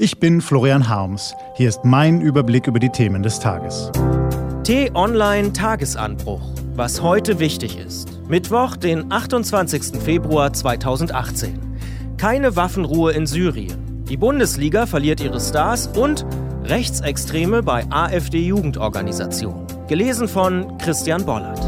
Ich bin Florian Harms. Hier ist mein Überblick über die Themen des Tages. T-Online Tagesanbruch. Was heute wichtig ist. Mittwoch, den 28. Februar 2018. Keine Waffenruhe in Syrien. Die Bundesliga verliert ihre Stars und Rechtsextreme bei AfD-Jugendorganisation. Gelesen von Christian Bollert.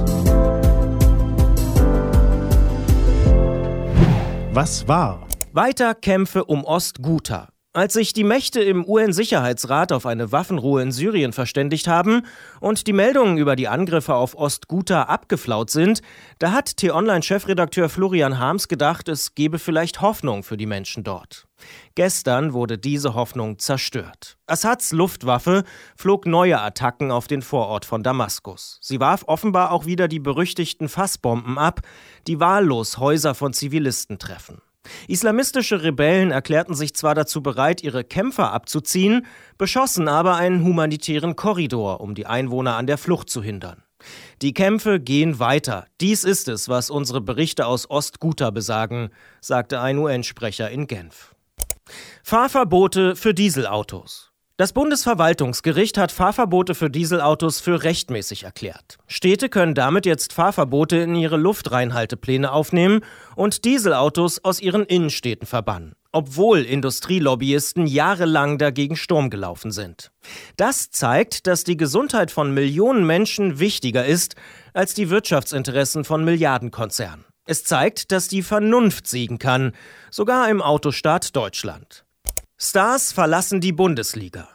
Was war? Weiter Kämpfe um Ostguta. Als sich die Mächte im UN-Sicherheitsrat auf eine Waffenruhe in Syrien verständigt haben und die Meldungen über die Angriffe auf Ostguta abgeflaut sind, da hat T-Online-Chefredakteur Florian Harms gedacht, es gebe vielleicht Hoffnung für die Menschen dort. Gestern wurde diese Hoffnung zerstört. Assads Luftwaffe flog neue Attacken auf den Vorort von Damaskus. Sie warf offenbar auch wieder die berüchtigten Fassbomben ab, die wahllos Häuser von Zivilisten treffen. Islamistische Rebellen erklärten sich zwar dazu bereit, ihre Kämpfer abzuziehen, beschossen aber einen humanitären Korridor, um die Einwohner an der Flucht zu hindern. Die Kämpfe gehen weiter. Dies ist es, was unsere Berichte aus Ostguta besagen, sagte ein UN-Sprecher in Genf. Fahrverbote für Dieselautos. Das Bundesverwaltungsgericht hat Fahrverbote für Dieselautos für rechtmäßig erklärt. Städte können damit jetzt Fahrverbote in ihre Luftreinhaltepläne aufnehmen und Dieselautos aus ihren Innenstädten verbannen, obwohl Industrielobbyisten jahrelang dagegen Sturm gelaufen sind. Das zeigt, dass die Gesundheit von Millionen Menschen wichtiger ist als die Wirtschaftsinteressen von Milliardenkonzernen. Es zeigt, dass die Vernunft siegen kann, sogar im Autostaat Deutschland. Stars verlassen die Bundesliga.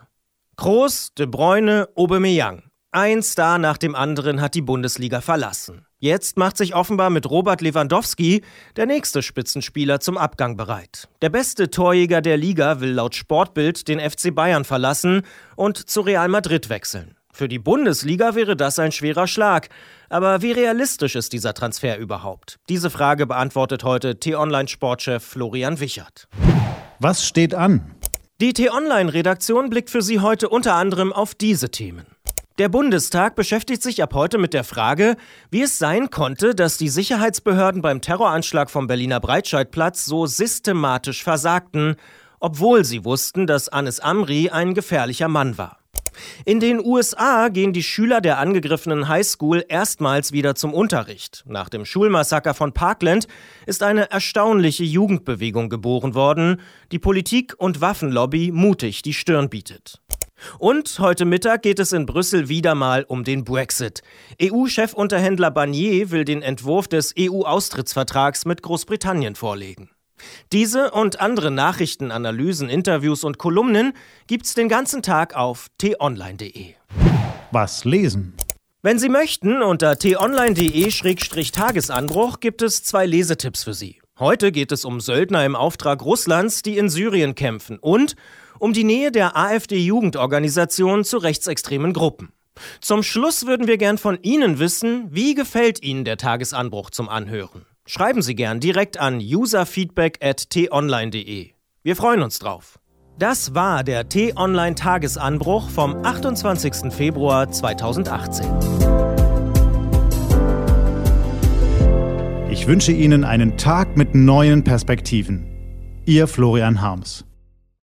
Kroos, De Bruyne, Aubameyang. Ein Star nach dem anderen hat die Bundesliga verlassen. Jetzt macht sich offenbar mit Robert Lewandowski der nächste Spitzenspieler zum Abgang bereit. Der beste Torjäger der Liga will laut Sportbild den FC Bayern verlassen und zu Real Madrid wechseln. Für die Bundesliga wäre das ein schwerer Schlag. Aber wie realistisch ist dieser Transfer überhaupt? Diese Frage beantwortet heute T-Online-Sportchef Florian Wichert. Was steht an? Die T-Online-Redaktion blickt für Sie heute unter anderem auf diese Themen. Der Bundestag beschäftigt sich ab heute mit der Frage, wie es sein konnte, dass die Sicherheitsbehörden beim Terroranschlag vom Berliner Breitscheidplatz so systematisch versagten, obwohl sie wussten, dass Anis Amri ein gefährlicher Mann war. In den USA gehen die Schüler der angegriffenen Highschool erstmals wieder zum Unterricht. Nach dem Schulmassaker von Parkland ist eine erstaunliche Jugendbewegung geboren worden, die Politik und Waffenlobby mutig die Stirn bietet. Und heute Mittag geht es in Brüssel wieder mal um den Brexit. EU-Chefunterhändler Barnier will den Entwurf des EU-Austrittsvertrags mit Großbritannien vorlegen. Diese und andere Nachrichten, Analysen, Interviews und Kolumnen gibt's den ganzen Tag auf t-online.de. Was lesen? Wenn Sie möchten, unter t-online.de-tagesanbruch gibt es zwei Lesetipps für Sie. Heute geht es um Söldner im Auftrag Russlands, die in Syrien kämpfen und um die Nähe der AfD-Jugendorganisation zu rechtsextremen Gruppen. Zum Schluss würden wir gern von Ihnen wissen, wie gefällt Ihnen der Tagesanbruch zum Anhören? Schreiben Sie gern direkt an userfeedback at-t-online.de. Wir freuen uns drauf. Das war der T-Online Tagesanbruch vom 28. Februar 2018. Ich wünsche Ihnen einen Tag mit neuen Perspektiven. Ihr Florian Harms.